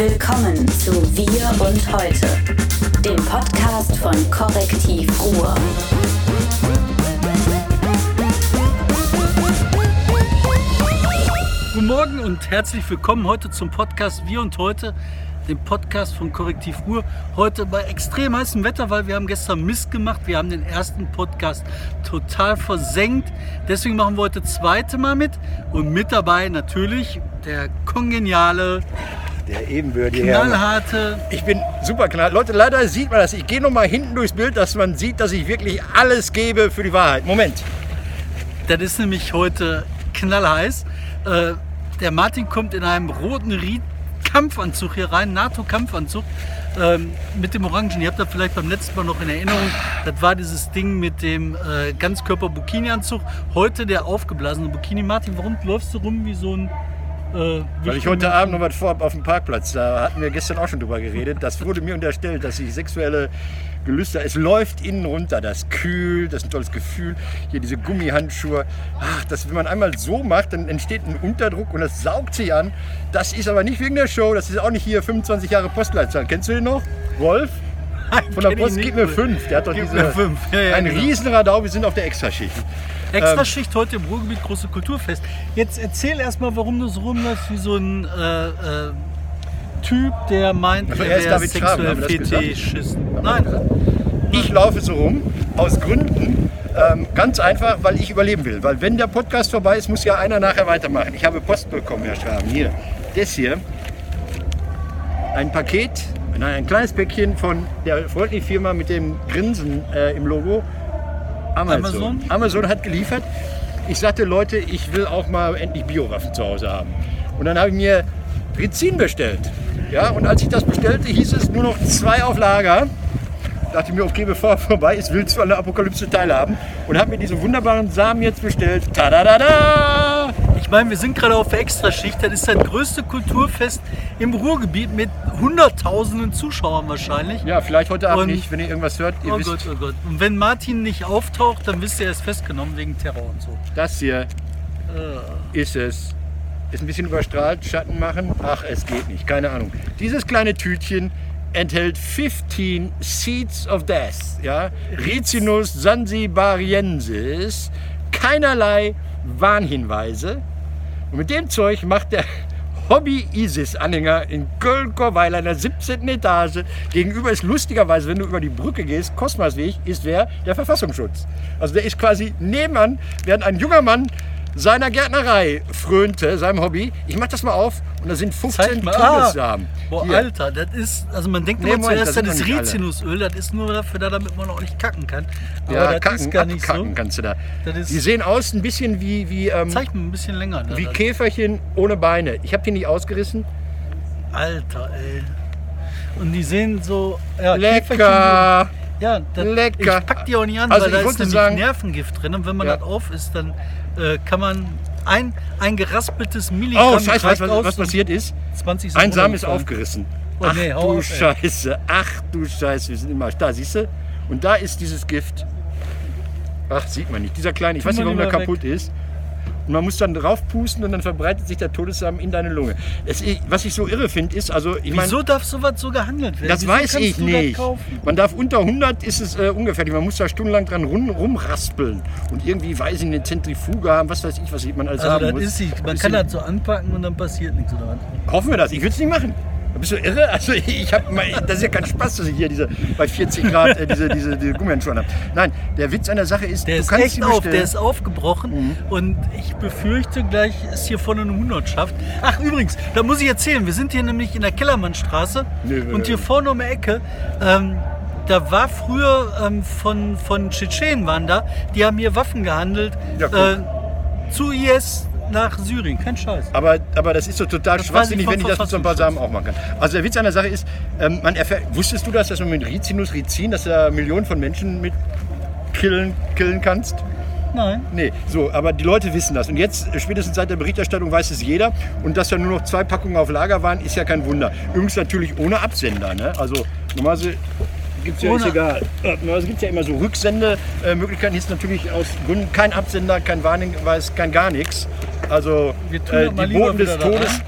Willkommen zu Wir und Heute, dem Podcast von Korrektiv Ruhr. Guten Morgen und herzlich willkommen heute zum Podcast Wir und Heute, dem Podcast von Korrektiv Ruhr. Heute bei extrem heißem Wetter, weil wir haben gestern Mist gemacht. Wir haben den ersten Podcast total versenkt. Deswegen machen wir heute das zweite Mal mit. Und mit dabei natürlich der kongeniale, Der ebenbürtige Herr. knallharte, Ich bin super knall. Leute, leider sieht man das. Ich gehe noch mal hinten durchs Bild, dass man sieht, dass ich wirklich alles gebe für die Wahrheit. Moment. das ist nämlich heute knallheiß. Äh, der Martin kommt in einem roten Ried Kampfanzug hier rein, NATO-Kampfanzug ähm, mit dem Orangen. Ihr habt das vielleicht beim letzten Mal noch in Erinnerung. Das war dieses Ding mit dem äh, Ganzkörper-Bikini-Anzug. Heute der aufgeblasene Bikini. Martin, warum läufst du rum wie so ein... Äh, Weil ich heute Abend noch was vorhab auf dem Parkplatz. Da hatten wir gestern auch schon drüber geredet. Das wurde mir unterstellt, dass ich sexuelle Gelüste. Es läuft innen runter, das ist kühl, das ist ein tolles Gefühl. Hier diese Gummihandschuhe. Ach, das, wenn man einmal so macht, dann entsteht ein Unterdruck und das saugt sich an. Das ist aber nicht wegen der Show, das ist auch nicht hier 25 Jahre Postleitzahl. Kennst du den noch? Wolf? Von der Post gib mir fünf. Der hat doch Gib diese, mir fünf. Ja, ja, ein genau. Riesenradau. Wir sind auf der Extraschicht. Extra Schicht heute im Ruhrgebiet, große Kulturfest. Jetzt erzähl erstmal, warum du so rumläufst wie so ein äh, äh, Typ, der meint, Also er ist David sexuell haben wir das gesagt? Fetischist. Nein, Ich laufe so rum, aus Gründen, ähm, ganz einfach, weil ich überleben will. Weil wenn der Podcast vorbei ist, muss ja einer nachher weitermachen. Ich habe Post bekommen, Herr Schraben. Hier, das hier. Ein Paket, nein, ein kleines Päckchen von der freundlichen Firma mit dem Grinsen äh, im Logo. Amazon. Amazon? Amazon hat geliefert. Ich sagte, Leute, ich will auch mal endlich Biowaffen zu Hause haben. Und dann habe ich mir Rizin bestellt. Ja, und als ich das bestellte, hieß es nur noch zwei auf Lager dachte mir, okay, bevor er vorbei ist, willst du an der Apokalypse teilhaben und habe mir diese wunderbaren Samen jetzt bestellt. Tadadada! Ich meine, wir sind gerade auf der Extraschicht. Das ist das größte Kulturfest im Ruhrgebiet mit hunderttausenden Zuschauern wahrscheinlich. Ja, vielleicht heute Abend Und- nicht, wenn ihr irgendwas hört. Ihr Oh wisst, Gott, oh Gott. Und wenn Martin nicht auftaucht, dann wisst ihr, er ist festgenommen wegen Terror und so. das hier ist es. Ist ein bisschen überstrahlt, Schatten machen. Ach, es geht nicht, keine Ahnung. Dieses kleine Tütchen enthält 15 Seeds of Death. Ja? Ricinus zanzibariensis. Keinerlei Warnhinweise. Und mit dem Zeug macht der Hobby-ISIS-Anhänger in Köln-Korweiler in der 17. Etage. Gegenüber ist lustigerweise, wenn du über die Brücke gehst, Kosmasweg, ist wer? Der Verfassungsschutz. Also der ist quasi nebenan, während ein junger Mann seiner Gärtnerei frönte, seinem Hobby. Ich mach das mal auf und da sind 15 Zeig mal. Todessamen. Boah, Hier. Alter, das ist, also man denkt Nee, immer Moment, zuerst, das das ist nicht. Rizinusöl, das ist nur dafür da, damit man auch nicht kacken kann. Aber Ja, das kacken, ist gar nicht abkacken so. kannst du da. Ist- Die sehen aus ein bisschen wie, wie, ähm, Zeig mir ein bisschen länger. Ne? wie Das- Käferchen ohne Beine. Ich habe die nicht ausgerissen. Alter, ey. Und die sehen so. Ja, Lecker! Ja, das, Lecker. Ich pack die auch nicht an, Also weil da ist nämlich sagen- Nervengift drin. Und wenn man Ja. das auf ist, dann äh, kann man ein, ein geraspeltes Milligramm. Oh, scheiße, weißt was, was passiert ist? 20 Ein Samen ist aufgerissen. Oh, Ach nee, du auf. Scheiße, ach du Scheiße, wir sind immer da, siehst du? Und da ist dieses Gift. Ach, sieht man nicht. Dieser kleine, ich Tu weiß nicht, warum der lieber kaputt ist. Und man muss dann drauf pusten und dann verbreitet sich der Todessamen in deine Lunge. Es, was ich so irre finde, ist, also ich meine, Wieso darf sowas so gehandelt werden? das Wieso weiß ich das nicht. Man darf unter 100 ist es äh, ungefährlich. Man muss da stundenlang dran rum, rumraspeln und irgendwie, weiß ich, eine Zentrifuge haben, was weiß ich, was man alles Also haben das muss. ist nicht. Man kann das so anpacken und dann passiert nichts oder was? Hoffen wir das. Ich würde es nicht machen. Bist du irre? Also ich habe das ist ja kein Spaß, dass ich hier diese bei 40 Grad äh, diese, diese, diese Gummihandschuhe habe. Nein, der Witz an der Sache ist, Der du ist kannst echt auf, der ist aufgebrochen Mhm. und ich befürchte, gleich ist hier vorne eine Hundertschaft. Ach übrigens, da muss ich erzählen, wir sind hier nämlich in der Kellermannstraße Nö, und hier vorne um die Ecke, ähm, da war früher ähm, von, von Tschetschenen waren da, die haben hier Waffen gehandelt Ja, äh, zu IS nach Syrien, kein Scheiß. aber, aber das ist so total Das schwachsinnig, wenn ich das mit so ein paar Samen auch machen kann. Also der Witz an der Sache ist, ähm, man erfährt, wusstest du das, dass man mit Rizinus, Rizin, dass da Millionen von Menschen mit killen, killen kannst? Nein. Nee, so, aber die Leute wissen das. Und jetzt, äh, spätestens seit der Berichterstattung, weiß es jeder. Und dass da nur noch zwei Packungen auf Lager waren, ist ja kein Wunder. Übrigens natürlich ohne Absender. Ne? Also normalerweise gibt es ja, ist egal. Äh, Es gibt ja immer so Rücksendemöglichkeiten. Hier ist natürlich aus Gründen kein Absender, kein Warnhinweis, kein gar nichts. Also äh, die Boten des Todes. rein.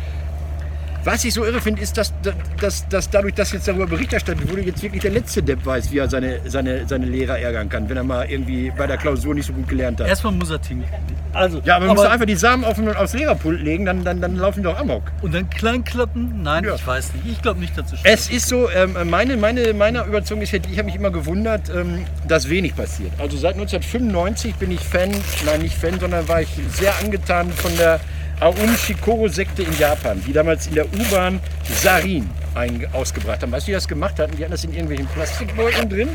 Was ich so irre finde, ist, dass, dass, dass dadurch, dass jetzt darüber Bericht erstattet wurde, jetzt wirklich der letzte Depp weiß, wie er seine, seine, seine Lehrer ärgern kann, wenn er mal irgendwie bei der Klausur nicht so gut gelernt hat. Erstmal muss er tinken. Also, ja, aber man muss einfach die Samen auf, aufs Lehrerpult legen, dann, dann, dann laufen die doch amok. Und dann kleinklappen? Nein, Ja. ich weiß nicht. Ich glaube nicht, dass es Es ist so, ähm, meine, meine, meine Überzeugung ist, ich habe mich immer gewundert, ähm, dass wenig passiert. Also seit 1995 bin ich Fan, nein nicht Fan, sondern war ich sehr angetan von der Aum Shikoro-Sekte in Japan, die damals in der U-Bahn Sarin ein, ausgebracht haben. Weißt du, wie das gemacht hatten? Die hatten das in irgendwelchen Plastikbeuteln drin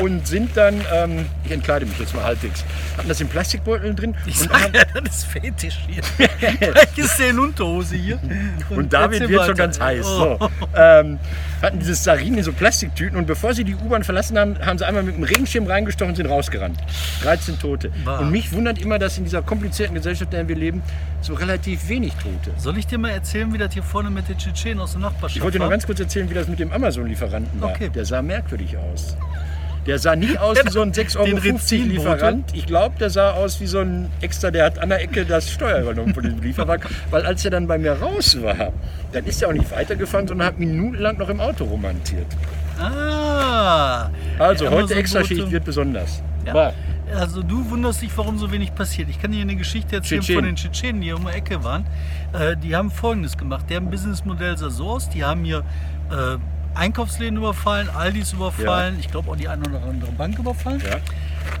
und sind dann, ähm, ich entkleide mich jetzt mal halbwegs, hatten das in Plastikbeuteln drin Ich und sag haben, ja, das ist Fetisch hier. Gleich ist der in Unterhose hier. Und David erzähl wird schon ganz heiß. Oh. So. Ähm, hatten dieses Sarin in so Plastiktüten und bevor sie die U-Bahn verlassen haben, haben sie einmal mit dem Regenschirm reingestochen und sind rausgerannt. 13 Tote. Bah. Und mich wundert immer, dass in dieser komplizierten Gesellschaft, in der wir leben, so relativ wenig Tote. Soll ich dir mal erzählen, wie das hier vorne mit den Tschetschenen aus der Nachbarschaft Ich wollte war? ganz kurz erzählen, wie das mit dem Amazon-Lieferanten war. Okay. Der sah merkwürdig aus. Der sah nicht aus wie so ein 6,50 Euro. Lieferant. Ich glaube, der sah aus wie so ein Extra, der hat an der Ecke das Steuer übernommen von diesem Lieferwagen. Weil als er dann bei mir raus war, dann ist er auch nicht weitergefahren, sondern hat minutenlang noch im Auto romantiert. Ah. Also heute. Extraschicht wird besonders. Ja. Also du wunderst dich, warum so wenig passiert. Ich kann dir eine Geschichte erzählen Tschetschenen. von den Tschetschenen, die hier um die Ecke waren. Äh, die haben folgendes gemacht. Deren Businessmodell sah so aus. Die haben hier äh, Einkaufsläden überfallen, Aldis überfallen, ich glaube auch die eine oder andere Bank überfallen. Ja.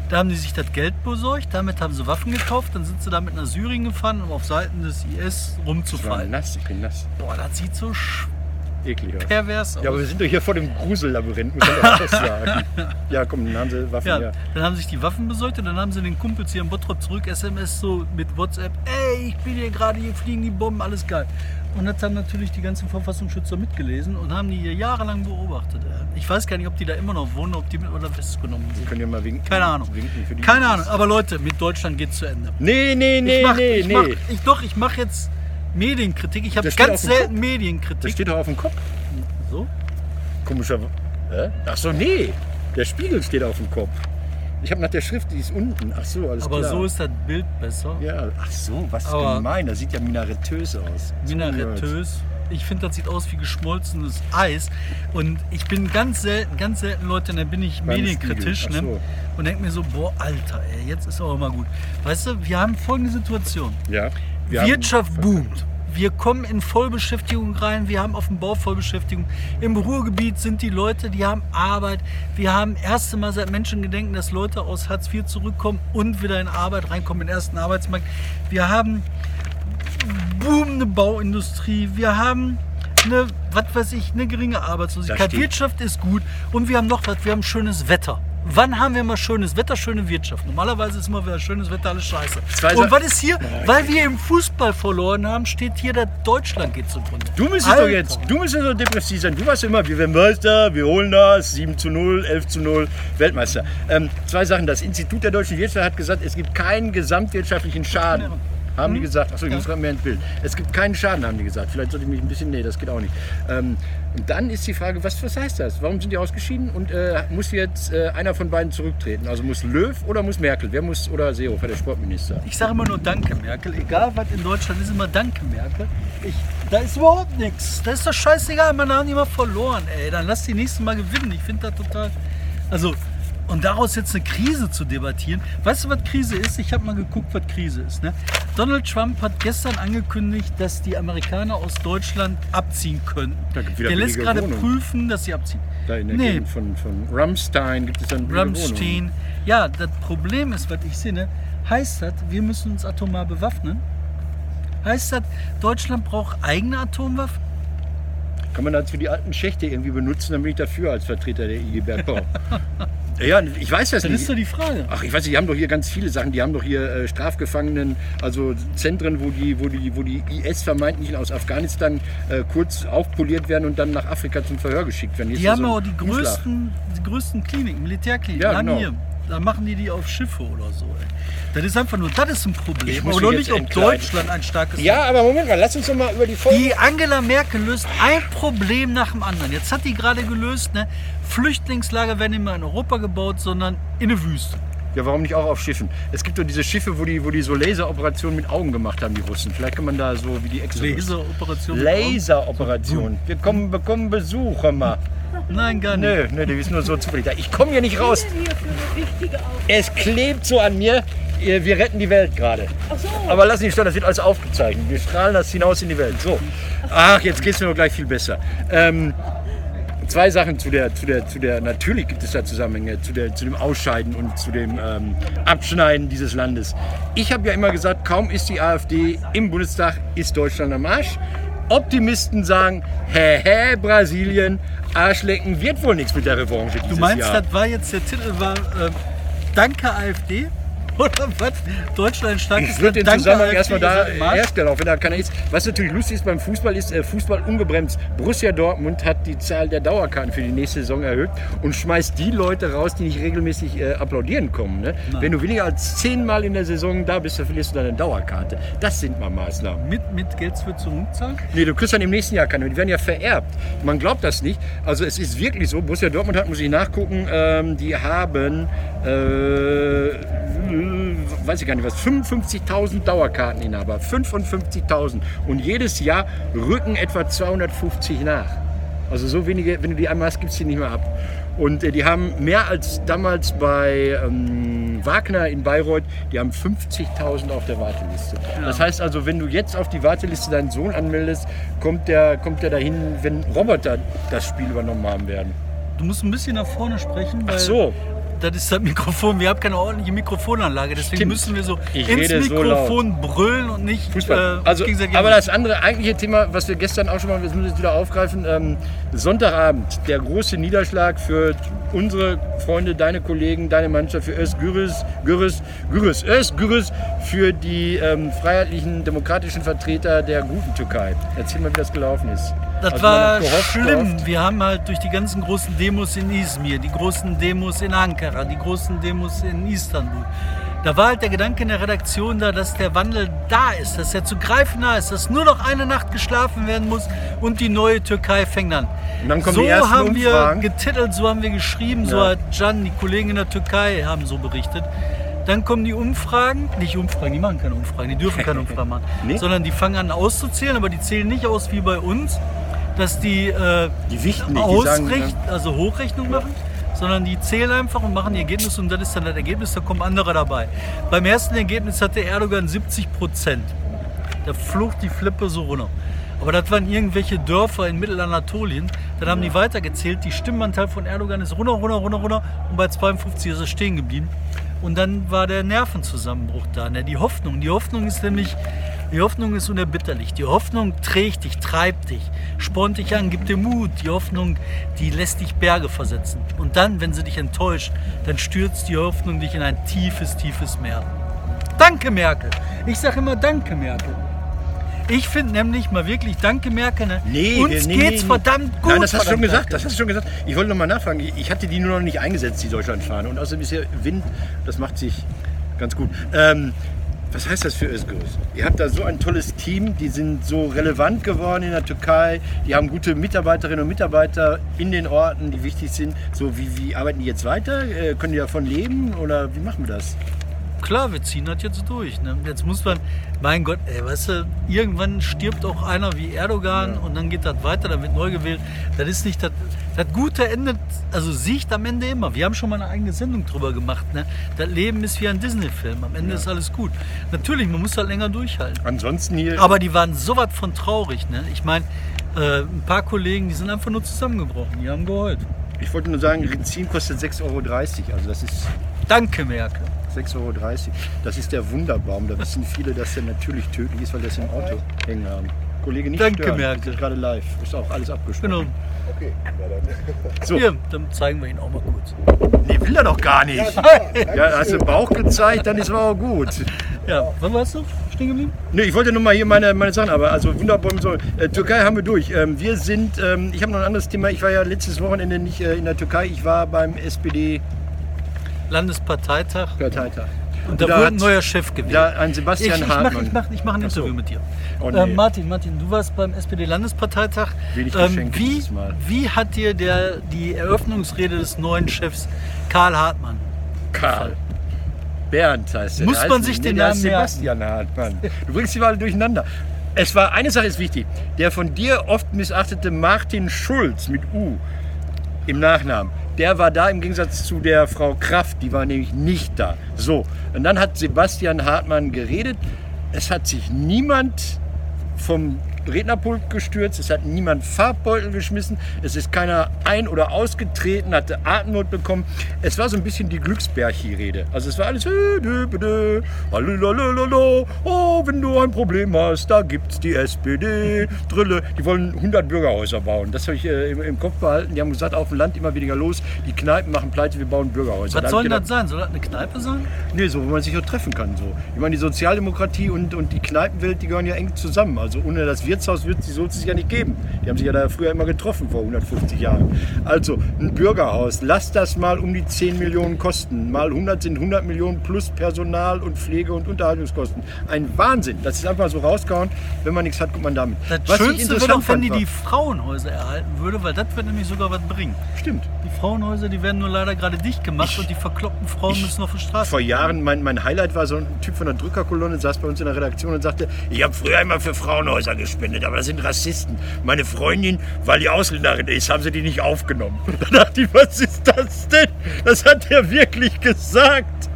Da haben die sich das Geld besorgt, damit haben sie Waffen gekauft, dann sind sie damit nach Syrien gefahren, um auf Seiten des IS Ich war rumzufallen. nass, ich bin nass. Boah, das sieht so Eklig aus. pervers aus. Ja, aber wir sind doch hier vor dem Grusellabyrinth, muss man doch auch sagen. Ja, komm, dann haben sie Waffen, Ja, ja. dann haben sich die Waffen besorgt und dann haben sie den Kumpels hier in Bottrop zurück SMS so mit WhatsApp, ey, ich bin hier gerade, hier fliegen die Bomben, alles geil. Und das haben natürlich die ganzen Verfassungsschützer mitgelesen und haben die hier jahrelang beobachtet. Ich weiß gar nicht, ob die da immer noch wohnen, ob die mit oder festgenommen Wir sind. können ja mal winken. Keine Ahnung. Winken für die Keine Ahnung, aber Leute, mit Deutschland geht's zu Ende. Nee, nee, nee, ich mach, nee, ich nee. Mach, ich, doch, ich mache jetzt Medienkritik. Ich habe ganz selten Kopf. Medienkritik. Das steht doch auf dem Kopf. so? Komischer. Hä? Ach so, nee. Der Spiegel steht auf dem Kopf. Ich habe nach der Schrift, die ist unten. Ach so, alles Aber klar. so ist das Bild besser. Ja, ach so, was Aber- gemein. Das sieht ja minaretös aus. Minaretös. Ich finde, das sieht aus wie geschmolzenes Eis. Und ich bin ganz selten, ganz selten, Leute, dann bin ich Beim medienkritisch ne? so. und denke mir so, boah, Alter, ey, jetzt ist aber mal gut. Weißt du, wir haben folgende Situation. Ja. Wir Wirtschaft boomt. Wir kommen in Vollbeschäftigung rein. Wir haben auf dem Bau Vollbeschäftigung. Im Ruhrgebiet sind die Leute, die haben Arbeit. Wir haben erste Mal seit Menschengedenken, dass Leute aus Hartz IV zurückkommen und wieder in Arbeit reinkommen, in den ersten Arbeitsmarkt. Wir haben boomende Bauindustrie. Wir haben eine, was weiß ich, eine geringe Arbeitslosigkeit. Wirtschaft ist gut und wir haben noch was, wir haben schönes Wetter. Wann haben wir mal schönes Wetter, schöne Wirtschaft? Normalerweise ist immer wieder schönes Wetter, alles scheiße. Zwei und was ist hier? Weil wir im Fußball verloren haben, steht hier, dass Deutschland geht zugrunde. Du müsstest doch jetzt, du müsstest so depressiv sein. Du warst immer, wir werden Meister, wir holen das, 7 zu 0, 11 zu 0, Weltmeister. Ähm, zwei Sachen. Das Institut der deutschen Wirtschaft hat gesagt, es gibt keinen gesamtwirtschaftlichen Schaden. Haben die gesagt. Achso, ich muss gerade mehr ins Bild. Es gibt keinen Schaden, haben die gesagt. Vielleicht sollte ich mich ein bisschen, nee, das geht auch nicht. Ähm, und dann ist die Frage, was, was heißt das? Warum sind die ausgeschieden und äh, muss jetzt äh, einer von beiden zurücktreten? Also muss Löw oder muss Merkel? Wer muss, oder Seehofer, der Sportminister? Ich sage immer nur Danke, Merkel. Egal was in Deutschland ist, immer Danke, Merkel. Ich, da ist überhaupt nichts. Da ist doch scheißegal, man die mal verloren, ey. Dann lass die nächsten Mal gewinnen. Ich finde das total. Also, und daraus jetzt eine Krise zu debattieren. Weißt du, was Krise ist? Ich habe mal geguckt, was Krise ist. Ne? Donald Trump hat gestern angekündigt, dass die Amerikaner aus Deutschland abziehen könnten. Der lässt gerade Wohnungen. prüfen, dass sie abziehen. Da in der Nee. Gegend von, von Ramstein gibt es dann. Rammstein. Ja, das Problem ist, was ich sehe, ne, heißt das, wir müssen uns atomar bewaffnen? Heißt das, Deutschland braucht eigene Atomwaffen? Kann man das für die alten Schächte irgendwie benutzen, dann bin ich dafür als Vertreter der IG Bergbau. ja, ich weiß das Das ist doch nicht. die Frage. Ach, ich weiß nicht, die haben doch hier ganz viele Sachen. Die haben doch hier äh, Strafgefangenen, also Zentren, wo die, wo die, wo die IS vermeintlich aus Afghanistan äh, kurz aufpoliert werden und dann nach Afrika zum Verhör geschickt werden. Hier Die haben so auch die größten, die größten Kliniken, Militärkliniken. Ja, genau. hier. Da machen die die auf Schiffe oder so. Ey. Das ist einfach nur, das ist ein Ich Problem. muss Aber mich nicht, jetzt ob entkleiden. Deutschland ein starkes Ja, aber Moment mal, lass uns doch mal über die Folge. Die Angela Merkel löst ein Problem nach dem anderen. Jetzt hat die gerade gelöst, ne? Flüchtlingslager werden nicht mehr in Europa gebaut, sondern in eine Wüste. Ja, warum nicht auch auf Schiffen? Es gibt doch diese Schiffe, wo die, wo die so Laseroperationen mit Augen gemacht haben, die Russen. Vielleicht kann man da so wie die Exodus. Laseroperation. Laseroperation. Wir kommen, bekommen Besuch, hör mal. Nein, gar nicht. Nö, nö, die ist nur so zufällig da. Ich komme hier nicht raus. Es klebt so an mir. Wir retten die Welt gerade. Aber lass nicht stören, das wird alles aufgezeichnet. Wir strahlen das hinaus in die Welt. So. Ach, jetzt geht es mir gleich viel besser. Ähm, zwei Sachen zu der, zu der, zu der, natürlich gibt es da Zusammenhänge, zu, der, zu dem Ausscheiden und zu dem ähm, Abschneiden dieses Landes. Ich habe ja immer gesagt, kaum ist die AfD im Bundestag, ist Deutschland am Arsch. Optimisten sagen, hä, hä, Brasilien, Arschlecken wird wohl nichts mit der Revanche dieses Du meinst, Jahr. das war jetzt der Titel war äh, Danke AfD? Oder was? Deutschland stark Ich würde den Zusammenhang erstmal da herstellen, auch wenn da keiner ist. Was natürlich lustig ist beim Fußball, ist äh, Fußball ungebremst. Borussia Dortmund hat die Zahl der Dauerkarten für die nächste Saison erhöht und schmeißt die Leute raus, die nicht regelmäßig äh, applaudieren kommen. Ne? Wenn du weniger als zehnmal in der Saison da bist, dann verlierst du deine Dauerkarte. Das sind mal Maßnahmen. Mit, mit Geld für zurückzahlen? Nee, du kriegst dann im nächsten Jahr keine. Die werden ja vererbt. Man glaubt das nicht. Also es ist wirklich so. Borussia Dortmund hat, muss ich nachgucken, ähm, die haben, äh, weiß ich gar nicht was, 55.000 Dauerkarteninhaber. 55.000. Und jedes Jahr rücken etwa 250 nach. Also so wenige, wenn du die einmal hast, gibst du die nicht mehr ab. Und äh, die haben mehr als damals bei ähm, Wagner in Bayreuth, die haben 50.000 auf der Warteliste. Das heißt also, wenn du jetzt auf die Warteliste deinen Sohn anmeldest, kommt der, kommt der dahin, wenn Roboter das Spiel übernommen haben werden. Du musst ein bisschen nach vorne sprechen, weil Ach so, das ist das Mikrofon. Wir haben keine ordentliche Mikrofonanlage, deswegen Stimmt. müssen wir so Ich ins rede so Mikrofon brüllen und nicht Fußball. äh, also, gegenseitig- aber das andere eigentliche Thema, was wir gestern auch schon mal, das müssen wir jetzt wieder aufgreifen, ähm, Sonntagabend, der große Niederschlag für unsere Freunde, deine Kollegen, deine Mannschaft, für Özgürüz, Gürüz, Gürüz, Özgürüz, für die ähm, freiheitlichen, demokratischen Vertreter der guten Türkei. Erzähl mal, wie das gelaufen ist. Das Also war gehofft, schlimm. gehofft. Wir haben halt durch die ganzen großen Demos in Izmir, die großen Demos in Ankara, die großen Demos in Istanbul. Da war halt der Gedanke in der Redaktion da, dass der Wandel da ist, dass er zu greifen nah ist, dass nur noch eine Nacht geschlafen werden muss und die neue Türkei fängt an. Und dann kommen so die ersten haben Umfragen. wir getitelt, so haben wir geschrieben, so Ja. hat Can, die Kollegen in der Türkei, haben so berichtet. Dann kommen die Umfragen, nicht Umfragen, die machen keine Umfragen, die dürfen keine Umfragen machen, Nee? sondern die fangen an auszuzählen, aber die zählen nicht aus wie bei uns, dass die äh, Die wichten nicht, die sagen, Ausricht, also Hochrechnung machen, sondern die zählen einfach und machen ihr Ergebnis und das ist dann das Ergebnis, da kommen andere dabei. Beim ersten Ergebnis hatte Erdogan 70 Prozent. Da flog die Flippe so runter. Aber das waren irgendwelche Dörfer in Mittelanatolien. Dann haben die weitergezählt. Die Stimmenanteil von Erdogan ist runter, runter, runter, runter. Und bei 52 ist er stehen geblieben. Und dann war der Nervenzusammenbruch da. Ne? Die Hoffnung. Die Hoffnung ist nämlich, die Hoffnung ist unerbitterlich. Die Hoffnung trägt dich, treibt dich, spornt dich an, gibt dir Mut. Die Hoffnung, die lässt dich Berge versetzen. Und dann, wenn sie dich enttäuscht, dann stürzt die Hoffnung dich in ein tiefes, tiefes Meer. Danke, Merkel. Ich sage immer Danke, Merkel. Ich finde nämlich mal wirklich Danke, Merkel. Ne? Nee, Uns nee, geht's nee. verdammt gut. Nein, das hast du schon gesagt. Das hast du schon gesagt. Ich wollte noch mal nachfragen. Ich hatte die nur noch nicht eingesetzt, die Deutschlandfahne. Und außerdem ist hier Wind. Das macht sich ganz gut. Ähm, was heißt das für Özgürüz? Ihr habt da so ein tolles Team. Die sind so relevant geworden in der Türkei. Die haben gute Mitarbeiterinnen und Mitarbeiter in den Orten, die wichtig sind. So, wie, wie arbeiten die jetzt weiter? Äh, können die davon leben? Oder wie machen wir das? Klar, wir ziehen das jetzt durch. Ne? Jetzt muss man, mein Gott, ey, weißt du, irgendwann stirbt auch einer wie Erdogan und dann geht das weiter, dann wird neu gewählt. Das ist nicht das, das Gute endet, also siegt am Ende immer. Wir haben schon mal eine eigene Sendung drüber gemacht. Ne? Das Leben ist wie ein Disney-Film. Am Ende ist alles gut. Natürlich, man muss halt länger durchhalten. Ansonsten hier. Aber die waren so was von traurig. Ne? Ich meine, äh, ein paar Kollegen, die sind einfach nur zusammengebrochen. Die haben geheult. ich wollte nur sagen, Rezin kostet 6,30 Euro. Also das ist Danke, Merkel. 6,30 Euro. Das ist der Wunderbaum. Da wissen viele, dass der natürlich tödlich ist, weil wir das im Auto hängen haben. Kollege, nicht Danke, stören. Merkel. Wir sind gerade live. Ist auch alles abgesprochen. Genau. So. Hier, dann zeigen wir ihn auch mal kurz. Nee, will er doch gar nicht. Ja, hast du den Bauch gezeigt, dann ist aber auch gut. Ja, wann warst du stehen geblieben? Nee, ich wollte nur mal hier meine, meine Sachen, aber also Wunderbaum so. Äh, Türkei haben wir durch. Ähm, wir sind, ähm, ich habe noch ein anderes Thema. Ich war ja letztes Wochenende nicht äh, in der Türkei. Ich war beim SPD-Parteitag. Landesparteitag. Und da, da wurde ein neuer Chef gewählt. Da ein ich Sebastian ich mache Hartmann. ich mach, ich mach ein so. Interview mit dir. Oh, nee. ähm, Martin, Martin, du warst beim SPD-Landesparteitag. Wenig Geschenke wie, wie hat dir der, die Eröffnungsrede des neuen Chefs Karl Hartmann Karl. Bernd heißt er. Muss man heißt- sich nee, den Namen heißt merken? Sebastian Hartmann. Du bringst die mal durcheinander. Es war, eine Sache ist wichtig. Der von dir oft missachtete Martin Schulz mit U im Nachnamen, der war da im Gegensatz zu der Frau Kraft, die war nämlich nicht da. So, und dann hat Sebastian Hartmann geredet. Es hat sich niemand vom Rednerpult gestürzt, es hat niemand Farbbeutel geschmissen, es ist keiner ein- oder ausgetreten, hatte Atemnot bekommen. Es war so ein bisschen die Glücksbärchi-Rede. Also es war alles, äh, oh, wenn du ein Problem hast, da gibt's die SPD, Drille. Die wollen 100 Bürgerhäuser bauen. Das habe ich äh, im, im Kopf behalten. Die haben gesagt, auf dem Land immer weniger los, die Kneipen machen pleite, wir bauen Bürgerhäuser. Was Da soll gedacht, das sein? Soll das eine Kneipe sein? Nee, so, wo man sich auch treffen kann. So. Ich meine, die Sozialdemokratie und, und die Kneipenwelt, die gehören ja eng zusammen. Also ohne das Wirtshaus wird es sich ja nicht geben. Die haben sich ja da früher immer getroffen, vor 150 Jahren. Also ein Bürgerhaus, lass das mal um die 10 Millionen kosten. Mal 100 sind 100 Millionen plus Personal und Pflege und Unterhaltungskosten. Ein Wahnsinn. Das ist einfach so rausgehauen. Wenn man nichts hat, kommt man damit. Das Was ich Schönste wäre doch, wenn die die Frauenhäuser erhalten würde, weil das wird nämlich sogar was bringen. Stimmt. Die Frauenhäuser, die werden nur leider gerade dicht gemacht und die verkloppten Frauen müssen auf die Straße. Vor Jahren, mein, mein Highlight war so ein Typ von der Drückerkolonne, saß bei uns in der Redaktion und sagte, ich habe früher immer für Frauenhäuser gespendet, aber das sind Rassisten. Meine Freundin, weil die Ausländerin ist, haben sie die nicht aufgenommen. Da dachte ich, was ist das denn? Das hat er wirklich gesagt.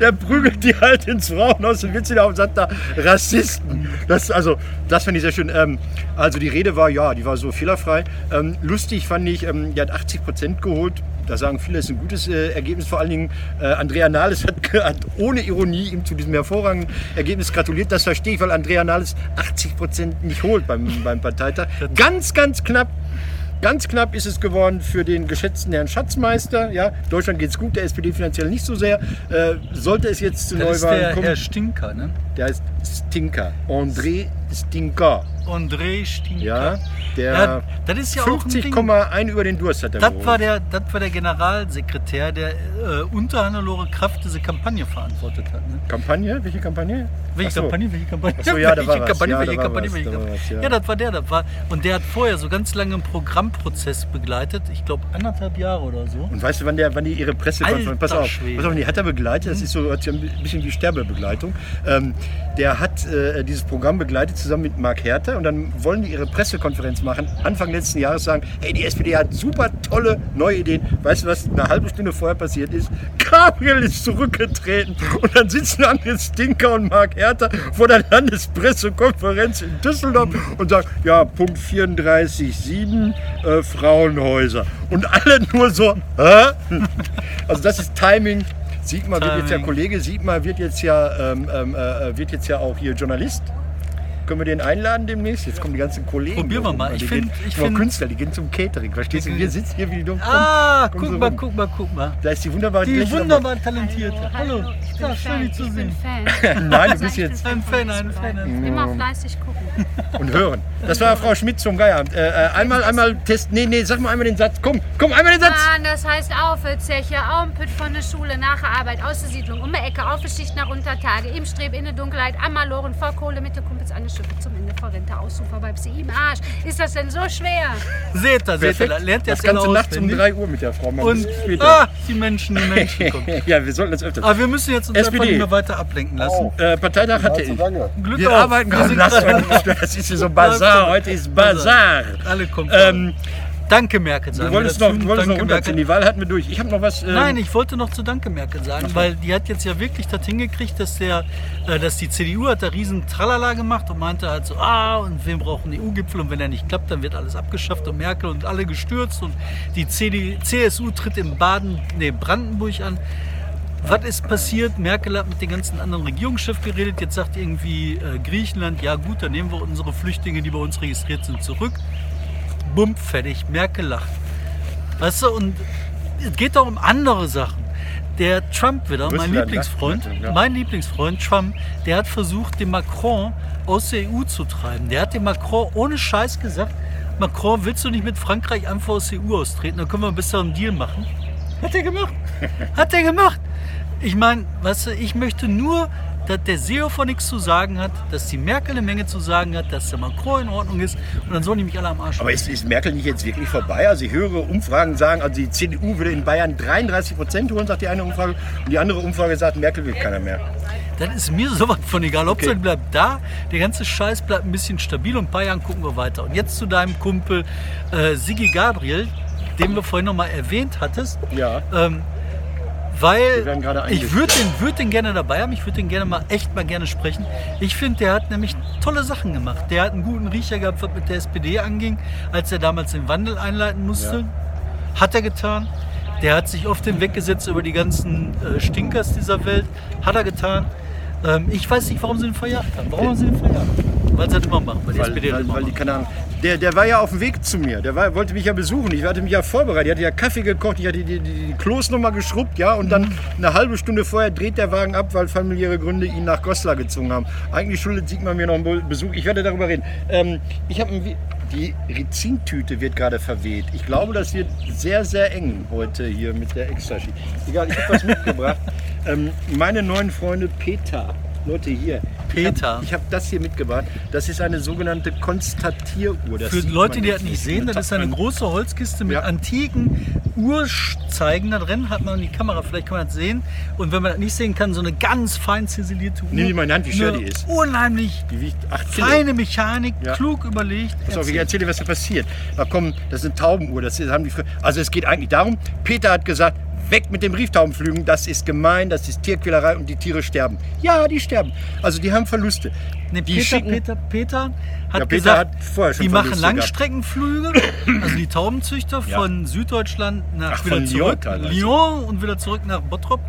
Der prügelt die halt ins Frauenhaus und sie da und sagt da Rassisten. Das, also, das fand ich sehr schön. Ähm, also die Rede war, ja, die war so fehlerfrei. Ähm, lustig fand ich, ähm, die hat 80 Prozent geholt. Da sagen viele, es ist ein gutes äh, Ergebnis. Vor allen Dingen äh, Andrea Nahles hat, hat ohne Ironie ihm zu diesem hervorragenden Ergebnis gratuliert. Das verstehe ich, weil Andrea Nahles 80 Prozent nicht holt beim, beim Parteitag. Ganz, ganz knapp. Ganz knapp ist es geworden für den geschätzten Herrn Schatzmeister. Ja, Deutschland geht es gut, der SPD finanziell nicht so sehr. Äh, sollte es jetzt zu Neuwahlen der kommen, Herr Stinker, ne? der heißt Stinker. André Stinker. André Stinker. Ja, der Ja, das ist ja auch ein Ding. 50,1 über den Durst hat er Das geholt. war, der, das war der Generalsekretär, der äh, unter Hannelore Kraft diese Kampagne verantwortet hat. Ne? Kampagne? Welche Kampagne? Welche Ach so. Kampagne? Welche Kampagne? Ach so, ja, welche. Kampagne? Ja, welche Kampagne? welche Kampagne? was, ja. ja. das war der. Das war, und der hat vorher so ganz lange einen Programmprozess begleitet. Ich glaube, anderthalb Jahre oder so. Und weißt du, wann, der, wann die ihre Pressekonferenz, pass auf, Schwede. pass auf, die hat er begleitet, das ist so sich ein bisschen wie Sterbebegleitung. Ähm, der hat äh, dieses Programm begleitet zusammen mit Marc Herter und dann wollen die ihre Pressekonferenz machen, Anfang letzten Jahres sagen, hey, die SPD hat super tolle neue Ideen. Weißt du, was eine halbe Stunde vorher passiert ist? Gabriel ist zurückgetreten und dann sitzen Andres Stinker und Marc Herter vor der Landespressekonferenz in Düsseldorf und sagen, ja, Punkt 34.7, äh, Frauenhäuser. Und alle nur so, hä? Also das ist Timing. Sigmar wird jetzt ja. Kollege, Sigmar wird jetzt ja, ähm, ähm, äh, wird jetzt ja auch hier Journalist. Können wir den einladen demnächst? Jetzt kommen die ganzen Kollegen. Probieren wir mal. Ich gehen- find- ich find- Künstler, die gehen zum Catering. Verstehst du? Wir sitzen hier wie die dumm. Ah, komm guck so mal, rum. guck mal, guck mal. Da ist die wunderbare Die wunderbar talentierte. Hallo. ich Ja, bin schön, Fan. dich zu ich sehen. bin Fan. Nein, du bist ich bin jetzt Ein Fan, ein Fan. Immer fleißig gucken. und hören. Das war Frau Schmidt zum Geierabend. Äh, äh, einmal, einmal testen. Nee, nee, sag mal einmal den Satz. Komm, komm, einmal den Satz. Mann, das heißt Aufzeche, Aumpüt von der Schule, nach der Arbeit, aus der Siedlung, um die Ecke, auf die Schicht nach Untertage, im Streb, in der Dunkelheit, am Maloren, vor Kohle, mit der Kumpels an der Schippe, zum Ende vor Rente, Aussufer bei Psy im Arsch. Ist das denn so schwer? Seht ihr, seht ihr, lernt ihr das jetzt alle Ganze nachts um auswendig. 3 Uhr mit der Frau. Mal ein Und ah, die Menschen, die Menschen kommen. ja, wir sollten das öfter. Aber wir müssen jetzt uns SPD. einfach nicht mehr weiter ablenken lassen. Äh, Parteitag hatte ich. Glück Wir auf. arbeiten euch nicht stören. Das ist hier so Bazar. Heute ist Bazar. Alle kommen. Ähm, Danke, Merkel, sagen du wolltest noch, du wolltest noch runterziehen. Die Wahl hatten wir durch. Ich habe noch was. ähm, Nein, ich wollte noch zu Danke Merkel sagen, weil die hat jetzt ja wirklich das hingekriegt, dass, der, äh, dass die CDU hat da riesen Tralala gemacht und meinte halt so, ah, und wir brauchen einen EU-Gipfel und wenn der nicht klappt, dann wird alles abgeschafft und Merkel und alle gestürzt und die CD, CSU tritt in Baden, nee, Brandenburg an. Was ist passiert? Merkel hat mit den ganzen anderen Regierungschefs geredet. Jetzt sagt irgendwie äh, Griechenland, ja gut, dann nehmen wir unsere Flüchtlinge, die bei uns registriert sind, zurück. Bumm, fertig. Merkel lacht. Weißt du, und es geht auch um andere Sachen. Der Trump wieder, mein Lieblingsfreund, mein Lieblingsfreund Trump, der hat versucht, den Macron aus der EU zu treiben. Der hat dem Macron ohne Scheiß gesagt, Macron, willst du nicht mit Frankreich einfach aus der EU austreten? Dann können wir ein besseren Deal machen. Hat er gemacht. Hat er gemacht. Ich meine, weißt du, ich möchte nur dass der Seehofer nichts zu sagen hat, dass die Merkel eine Menge zu sagen hat, dass der Macron in Ordnung ist und dann sollen die mich alle am Arsch Aber ist, ist Merkel nicht jetzt wirklich vorbei? Also ich höre Umfragen sagen, also die CDU würde in Bayern 33 Prozent holen, sagt die eine Umfrage. Und die andere Umfrage sagt, Merkel will keiner mehr. Dann ist mir sowas von egal. Hauptsache Okay. bleibt da, der ganze Scheiß bleibt ein bisschen stabil und in ein paar Jahren gucken wir weiter. Und jetzt zu deinem Kumpel äh, Sigi Gabriel, den du vorhin noch mal erwähnt hattest. Ja. Ähm, weil ich würde den, würd den gerne dabei haben, ich würde den gerne mal echt mal gerne sprechen. Ich finde, der hat nämlich tolle Sachen gemacht. Der hat einen guten Riecher gehabt, was mit der SPD anging, als er damals den Wandel einleiten musste. Hat er getan. Der hat sich oft hinweggesetzt über die ganzen äh, Stinkers dieser Welt. Hat er getan. Ähm, ich weiß nicht, warum sie ihn verjagt haben. Warum haben sie ihn verjagt? Weil sie das immer machen. Weil die Weil, SPD das weil, immer weil die, keine Ahnung. Der, der war ja auf dem Weg zu mir. Der war, wollte mich ja besuchen. Ich hatte mich ja vorbereitet. Ich hatte ja Kaffee gekocht. Ich hatte die, die, die Klos nochmal geschrubbt. Ja? Und dann eine halbe Stunde vorher dreht der Wagen ab, weil familiäre Gründe ihn nach Goslar gezogen haben. Eigentlich schuldet Sigmar mir noch einen Besuch. Ich werde darüber reden. Ähm, ich habe die Rizintüte wird gerade verweht. Ich glaube, das wird sehr, sehr eng heute hier mit der Ecstasy. Egal, ich habe was mitgebracht. Ähm, meine neuen Freunde Peter. Leute, hier. Peter. Ich habe hab das hier mitgebracht. Das ist eine sogenannte Konstatieruhr. Das Für Leute, die das nicht sehen, das ist eine Ein- große Holzkiste mit Ja. antiken Uhrzeigen da drin. Hat man die Kamera, vielleicht kann man das sehen. Und wenn man das nicht sehen kann, so eine ganz fein ziselierte Uhr. Nimm die mal in die Hand, wie schwer die ist. Unheimlich Die wiegt 8 Kilo. feine Mechanik, Ja. klug überlegt. Pass auf, ich Erzähl. erzähle dir, was da passiert. Da kommen, das ist eine Taubenuhr. Das haben die, also es geht eigentlich darum, Peter hat gesagt, weg mit dem Brieftaubenflügen, das ist gemein, das ist Tierquälerei und die Tiere sterben. Ja, die sterben. Also die haben Verluste. Nee, Peter, schicken, Peter, Peter hat Ja, Peter gesagt, hat die machen. Langstreckenflüge, also die Taubenzüchter Ja. von Süddeutschland nach Ach, wieder Lyon zurück. Mhm. Lyon und wieder zurück nach Bottrop.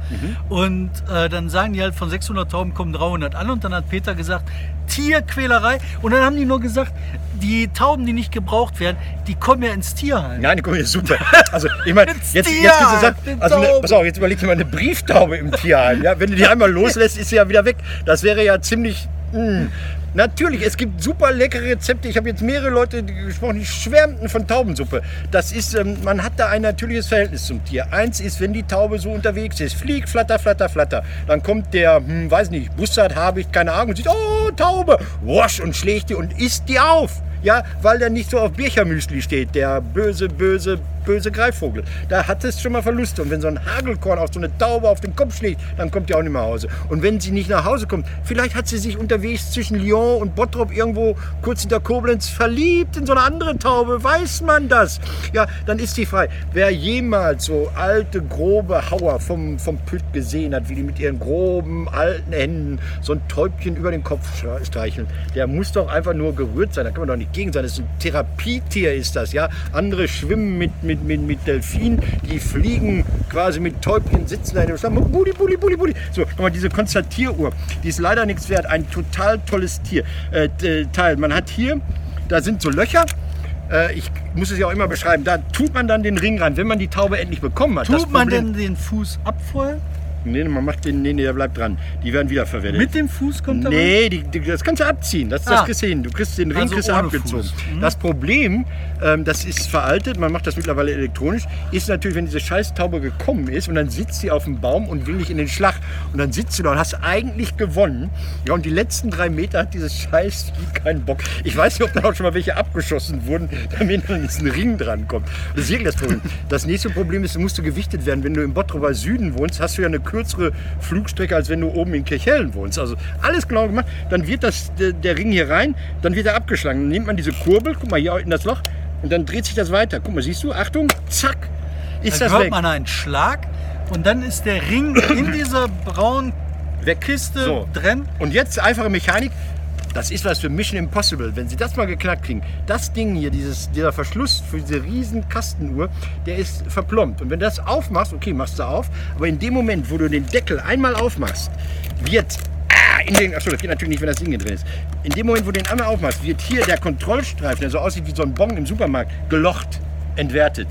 Und äh, dann sagen die halt, von 600 Tauben kommen 300 an. Und dann hat Peter gesagt, Tierquälerei. Und dann haben die nur gesagt, die Tauben, die nicht gebraucht werden, die kommen ja ins Tierheim. Nein, die kommen hier super. Also ich meine, jetzt, jetzt gesagt, den also eine, pass auf, jetzt überleg dir mal eine Brieftaube im Tierheim. Ja? Wenn du die einmal loslässt, ist sie ja wieder weg. Das wäre ja ziemlich. Mh. Natürlich, es gibt super leckere Rezepte. Ich habe jetzt mehrere Leute gesprochen, die schwärmten von Taubensuppe. Das ist, ähm, man hat da ein natürliches Verhältnis zum Tier. Eins ist, wenn die Taube so unterwegs ist, fliegt, flatter, flatter, flatter. Dann kommt der, hm, weiß nicht, Bussard, habe ich keine Ahnung, und sieht, oh, Taube, wasch und schlägt die und isst die auf. Ja, weil der nicht so auf Birchermüsli steht, der böse, böse, böse Greifvogel. Da hat es schon mal Verluste. Und wenn so ein Hagelkorn auf so eine Taube auf den Kopf schlägt, dann kommt die auch nicht mehr nach Hause. Und wenn sie nicht nach Hause kommt, vielleicht hat sie sich unterwegs zwischen Lyon und Bottrop irgendwo kurz hinter Koblenz verliebt in so eine andere Taube. Weiß man das? Ja, dann ist sie frei. Wer jemals so alte, grobe Hauer vom, vom Pütt gesehen hat, wie die mit ihren groben, alten Händen so ein Täubchen über den Kopf streicheln, der muss doch einfach nur gerührt sein. Da kann man doch nicht gegen sein. Das ist ein Therapietier, ist das, ja. Andere schwimmen mit, mit, mit, mit Delfinen, die fliegen quasi mit Täubchen, sitzen da in dem Schlamm. Bulli, bulli, bulli, bulli. So, guck mal, diese Konstatieruhr, die ist leider nichts wert. Ein total tolles Tier, äh, t- Teil. Man hat hier, da sind so Löcher. Äh, ich muss es ja auch immer beschreiben. Da tut man dann den Ring rein, wenn man die Taube endlich bekommen hat. Tut man denn den Fuß ab vorher? Nee, man macht den, nee, nee, der bleibt dran. Die werden wiederverwendet. Mit dem Fuß kommt er? Nee, die, die, das kannst du abziehen. Das, das Ah. kriegst du hin. Du kriegst den Ring Also kriegst abgezogen. Mhm. Das Problem, ähm, das ist veraltet, man macht das mittlerweile elektronisch, ist natürlich, wenn diese Scheißtaube gekommen ist und dann sitzt sie auf dem Baum und will nicht in den Schlag. Und dann sitzt du da und hast eigentlich gewonnen. Ja, und die letzten drei Meter hat dieses Scheiß keinen Bock. Ich weiß nicht, ob da auch schon mal welche abgeschossen wurden, damit man diesen Ring dran kommt. Das ist wirklich das Problem. Das nächste Problem ist, du musst du gewichtet werden. Wenn du im Bottroper Süden wohnst, hast du ja eine kürzere Flugstrecke, als wenn du oben in Kirchhellen wohnst. Also alles genau gemacht. Dann wird das, der, der Ring hier rein, dann wird er abgeschlagen. Dann nimmt man diese Kurbel, guck mal hier in das Loch, und dann dreht sich das weiter. Guck mal, siehst du? Achtung, zack, ist Dann das hört weg. man einen Schlag und dann ist der Ring in dieser braunen Weg. Kiste So. drin. Und jetzt einfache Mechanik. Das ist was für Mission Impossible. Wenn Sie das mal geknackt kriegen, das Ding hier, dieses, dieser Verschluss für diese riesen Kastenuhr, der ist verplombt. Und wenn du das aufmachst, okay, machst du auf, aber in dem Moment, wo du den Deckel einmal aufmachst, wird ah, in den, achso, das geht natürlich nicht, wenn das Ding hier drin ist. In dem Moment, wo du den einmal aufmachst, wird hier der Kontrollstreifen, der so aussieht wie so ein Bon im Supermarkt, gelocht, entwertet.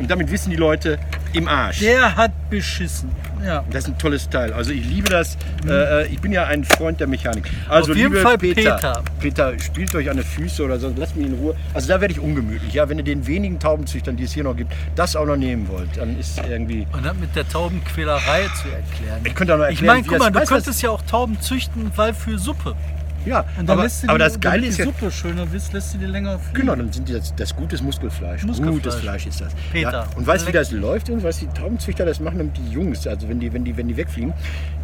Und damit wissen die Leute im Arsch. Der hat beschissen. Ja. Das ist ein tolles Teil. Also ich liebe das. Äh, ich bin ja ein Freund der Mechanik. Also Auf jeden liebe Fall Peter, Peter. Peter, spielt euch an die Füße oder so. Lasst mich in Ruhe. Also da werde ich ungemütlich. Ja, wenn ihr den wenigen Taubenzüchtern, die es hier noch gibt, das auch noch nehmen wollt, dann ist irgendwie. Und dann mit der Taubenquälerei zu erklären. Ich könnte auch noch Ich erklären, meine, wie guck mal, du könntest ja auch Tauben züchten, weil für Suppe. Ja, Und dann aber, lässt du aber die, das Geile ist die ja, Suppe schöner wird, lässt du die länger fliegen. Genau, dann sind die das, das gutes Muskelfleisch. Muskelfleisch. Gutes Fleisch ist das. Peter. Ja. Und weißt du, wie das läuft und was die Taubenzüchter das machen, damit die Jungs, also wenn die, wenn die, wenn die wegfliegen,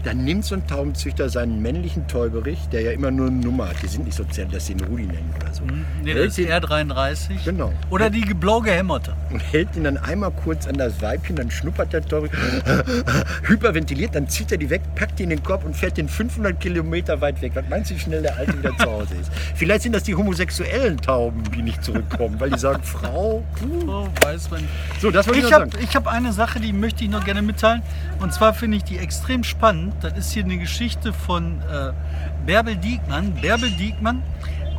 dann nimmt so ein Taubenzüchter seinen männlichen Täuberich, der ja immer nur eine Nummer hat. Die sind nicht so zäh, dass sie ihn Rudi nennen oder so. Nee, hält das ist ihn, R33. Genau. Oder die blau gehämmerte. und hält ihn dann einmal kurz an das Weibchen, dann schnuppert der Täuberich, hyperventiliert, dann zieht er die weg, packt die in den Korb und fährt den 500 Kilometer weit weg. Was meinst du, wie schnell der Alte wieder zu Hause ist? Vielleicht sind das die homosexuellen Tauben, die nicht zurückkommen, weil die sagen, Frau, uh. So, weiß man. So, das wollte ich, Ich habe sagen. ich hab eine Sache, die möchte ich noch gerne mitteilen. Und zwar finde ich die extrem spannend. Das ist hier eine Geschichte von äh, Bärbel Diekmann. Bärbel Diekmann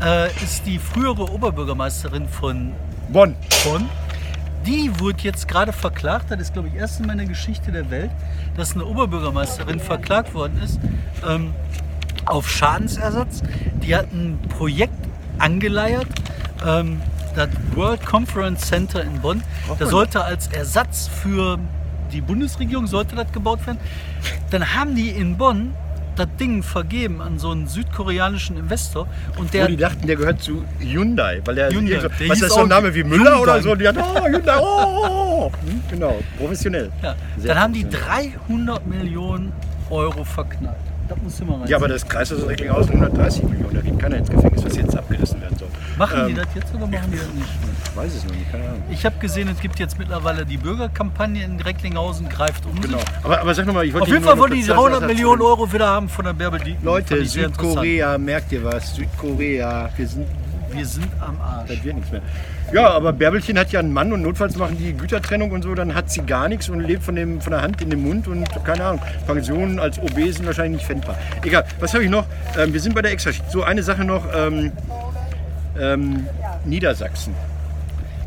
äh, ist die frühere Oberbürgermeisterin von Bonn. Bonn. Die wurde jetzt gerade verklagt. Das ist, glaube ich, erst in meiner Geschichte der Welt, dass eine Oberbürgermeisterin verklagt worden ist ähm, auf Schadensersatz. Die hat ein Projekt angeleiert, ähm, das World Conference Center in Bonn. Da sollte als Ersatz für die Bundesregierung sollte das gebaut werden. Dann haben die in Bonn das Ding vergeben an so einen südkoreanischen Investor und der Wo die dachten, der gehört zu Hyundai, weil der, Hyundai. so- Der was ist das so ein Name wie Müller Hyundai. oder so? Die hat, oh, Hyundai, oh, Hm, genau, professionell. Ja, dann haben die professionell. 300 Millionen Euro verknallt. Das muss immer rein. Ja, aber das Kreisversorgungsrechtling aus 130 Millionen, da geht keiner ins Gefängnis, was jetzt abgerissen werden soll. Machen die ähm, das jetzt oder machen die das nicht? Ich weiß es noch nicht, keine Ahnung. Ich habe gesehen, es gibt jetzt mittlerweile die Bürgerkampagne in Recklinghausen, greift um Genau. Aber, aber sag nochmal, ich wollte Auf jeden Fall wollen die kurz diese sagen, 100 dass das- Millionen Euro wieder haben von der Bärbel Diekmann. Leute. Südkorea, merkt ihr was? Südkorea, wir sind, Wir sind am Arsch. das wird nichts mehr. Ja, aber Bärbelchen hat ja einen Mann und notfalls machen die Gütertrennung und so, dann hat sie gar nichts und lebt von, dem, von der Hand in den Mund und keine Ahnung, Pensionen als OB sind wahrscheinlich nicht fändbar. Egal, was habe ich noch? Ähm, wir sind bei der extra So, eine Sache noch, ähm, ähm, Niedersachsen.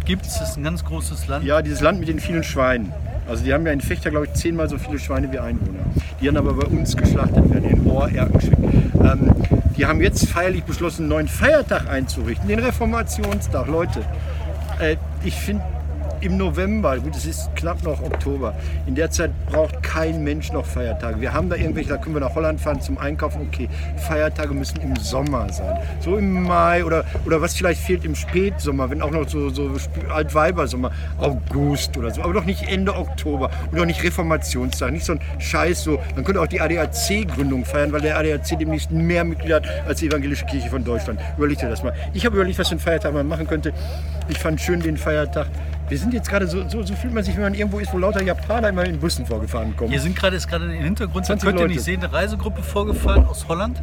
Gibt es, ist ein ganz großes Land. Ja, dieses Land mit den vielen Schweinen. Also die haben ja in Fechter, glaube ich, zehnmal so viele Schweine wie Einwohner. Die dann aber bei uns geschlachtet werden, in Ohr-Erkenschwick. Ähm, die haben jetzt feierlich beschlossen, einen neuen Feiertag einzurichten, den Reformationstag. Leute, äh, ich finde im November, gut, es ist knapp noch Oktober, in der Zeit braucht kein Mensch noch Feiertage. Wir haben da irgendwelche, da können wir nach Holland fahren zum Einkaufen, okay. Feiertage müssen im Sommer sein. So im Mai oder, oder was vielleicht fehlt im Spätsommer, wenn auch noch so, so Altweibersommer, August oder so, aber doch nicht Ende Oktober und auch nicht Reformationstag, nicht so ein Scheiß so. Man könnte auch die ADAC-Gründung feiern, weil der ADAC demnächst mehr Mitglieder hat als die Evangelische Kirche von Deutschland. Überleg dir das mal. Ich habe überlegt, was für einen Feiertag man machen könnte. Ich fand schön den Feiertag. Wir sind jetzt gerade so, so, so fühlt man sich, wenn man irgendwo ist, wo lauter Japaner immer in Bussen vorgefahren kommen. Hier sind gerade, ist gerade im Hintergrund, 20 könnt ihr Leute. nicht sehen, eine Reisegruppe vorgefahren aus Holland.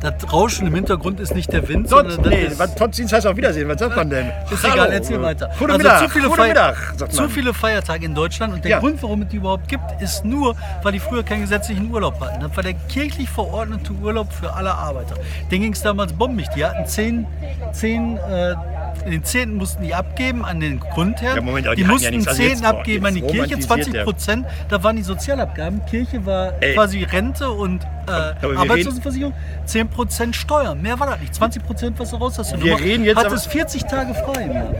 Das Rauschen im Hintergrund ist nicht der Wind, Sonst, sondern das nee, ist, was, Trotzdem heißt auf Wiedersehen. Was sagt man denn? ist Hallo. egal, erzähl weiter. Guten Also Mittag. zu viele, Feier Mittag, zu viele Feiertage in Deutschland und der Ja. Grund, warum es die überhaupt gibt, ist nur, weil die früher keinen gesetzlichen Urlaub hatten. Das war der kirchlich verordnete Urlaub für alle Arbeiter. Den ging es damals bombig. Die hatten zehn, zehn äh, den Zehnten mussten die abgeben an den Grundherrn. Ja, Moment, aber die, die mussten ja nichts, also Zehnten abgeben an die Kirche, romantisiert 20 der. Prozent. Da waren die Sozialabgaben. Kirche war Ey. quasi Rente und äh, aber Arbeitslosenversicherung. 10 Prozent Steuern. Mehr war das nicht. 20 Prozent, was du raus hast. Wir reden jetzt aber- Hattest 40 Tage frei im Jahr.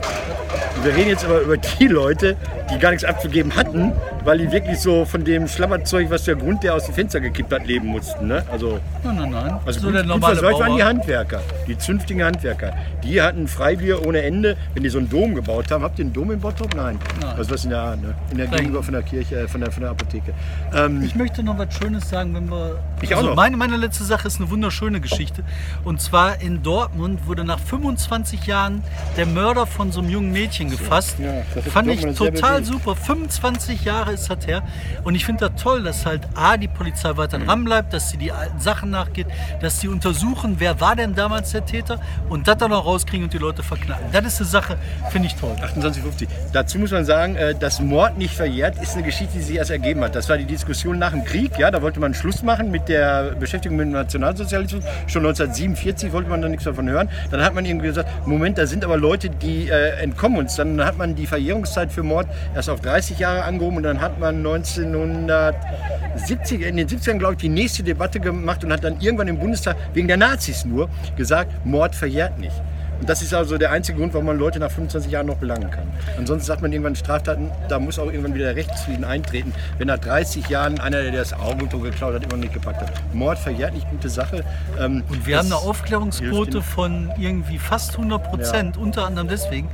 Wir reden jetzt aber über die Leute, die gar nichts abzugeben hatten, weil die wirklich so von dem Schlammerzeug, was der Grund, der aus dem Fenster gekippt hat, leben mussten. Ne? Also, Nein, nein, nein. also so gut, der gut normale versorgt waren die. Handwerker, die zünftigen Handwerker. Die hatten Freibier ohne Ende, wenn die so einen Dom gebaut haben. Habt ihr einen Dom in Bottrop? Nein. Nein. Also was in der, ne? in der. Gegenüber von der Kirche, äh, von der, von der Apotheke. Ähm, Ich möchte noch was Schönes sagen, wenn wir. Ich auch also noch. Meine, meine letzte Sache ist eine wunderschöne Geschichte. Und zwar in Dortmund wurde nach 25 Jahren der Mörder von so einem jungen Mädchen gefasst. Ja, Fand ich total super. 25 Jahre ist das her. Und ich finde das toll, dass halt A, die Polizei weiter Mhm. dran bleibt, dass sie die alten Sachen nachgeht, dass sie untersuchen, wer war denn damals der Täter und das dann auch rauskriegen und die Leute verknacken. Das ist eine Sache, finde ich toll. 28,50. Dazu muss man sagen, äh, dass Mord nicht verjährt, ist eine Geschichte, die sich erst ergeben hat. Das war die Diskussion nach dem Krieg. Ja, da wollte man Schluss machen mit der Beschäftigung mit dem Nationalsozialismus. Schon 1947 wollte man da nichts davon hören. Dann hat man irgendwie gesagt, Moment, da sind aber Leute, die äh, entkommen uns. Dann hat man die Verjährungszeit für Mord erst auf 30 Jahre angehoben und dann hat man 1970, in den 70ern, glaube ich, die nächste Debatte gemacht und hat dann irgendwann im Bundestag wegen der Nazis nur gesagt, Mord verjährt nicht. Und das ist also der einzige Grund, warum man Leute nach 25 Jahren noch belangen kann. Ansonsten sagt man irgendwann Straftaten, da muss auch irgendwann wieder der Rechtsfrieden eintreten. Wenn nach 30 Jahren einer, der das Auto geklaut hat, immer noch nicht gepackt hat. Mord verjährt nicht gute Sache. Ähm, Und wir haben eine Aufklärungsquote von irgendwie fast 100 Prozent, unter anderem deswegen.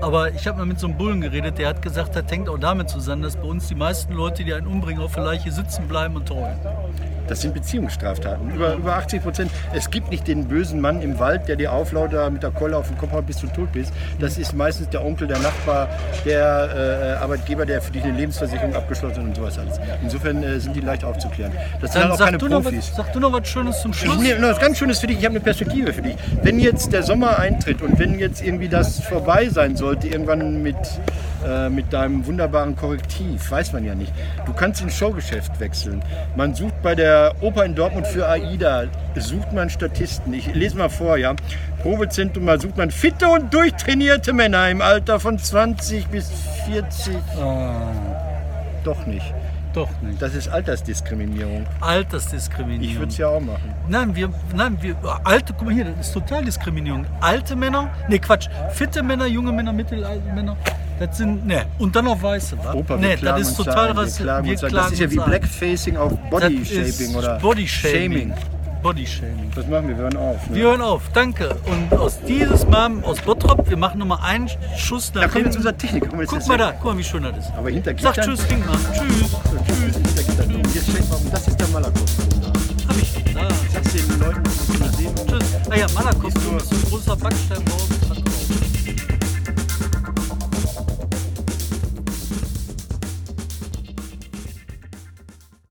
Aber ich habe mal mit so einem Bullen geredet, der hat gesagt, das hängt auch damit zusammen, dass bei uns die meisten Leute, die einen umbringen, auf der Leiche sitzen bleiben und träumen. Das sind Beziehungsstraftaten. Über, über 80 Prozent. Es gibt nicht den bösen Mann im Wald, der dir auflaut da mit der Keule auf den Kopf haut, bis du tot bist. Das ist meistens der Onkel, der Nachbar, der äh, Arbeitgeber, der für dich eine Lebensversicherung abgeschlossen hat und sowas alles. Insofern äh, sind die leicht aufzuklären. Das sind Dann auch keine Profis. was, sag du noch was Schönes zum Schluss. Nee, noch was ganz Schönes für dich, ich habe eine Perspektive für dich. Wenn jetzt der Sommer eintritt und wenn jetzt irgendwie das vorbei sein sollte, irgendwann mit, äh, mit deinem wunderbaren Korrektiv, weiß man ja nicht. Du kannst ins Showgeschäft wechseln. Man sucht bei der Oper in Dortmund für AIDA, sucht man Statisten. Ich lese mal vor, ja. Probezentrum, da sucht man fitte und durchtrainierte Männer im Alter von 20 bis 40. Doch nicht. Doch nicht. Das ist Altersdiskriminierung. Altersdiskriminierung. Ich würde es ja auch machen. Nein, wir, nein, wir, alte, guck mal hier, das ist total Diskriminierung. Alte Männer, nee, Quatsch, fitte Männer, junge Männer, mittelalte Männer, das sind, ne, und dann noch Weiße, wa? Opa, wir nee, das ist total ein, wir klagen an. Das ist ja wie Blackfacing auf Bodyshaming oder Bodyshaming. Shaming. Bodyshaming. Was machen wir? Wir hören auf. Ne? Wir hören auf, danke. Und aus dieses Mal, aus Bottrop, wir machen nochmal einen Schuss nach da kommt jetzt unser Techniker. Guck mal, da, guck mal, wie schön das ist. Aber hinter Sag Gittern- Tschüss, Dingmann. Tschüss. Tschüss. Hinter Gittern. Jetzt schenkt mal um. Das ist der Malakoff. Hab ich gesagt. Sag's den Leuten, die mal sehen. Tschüss. Ah ja, Malakoff, du bist so ein großer Backsteinbauer.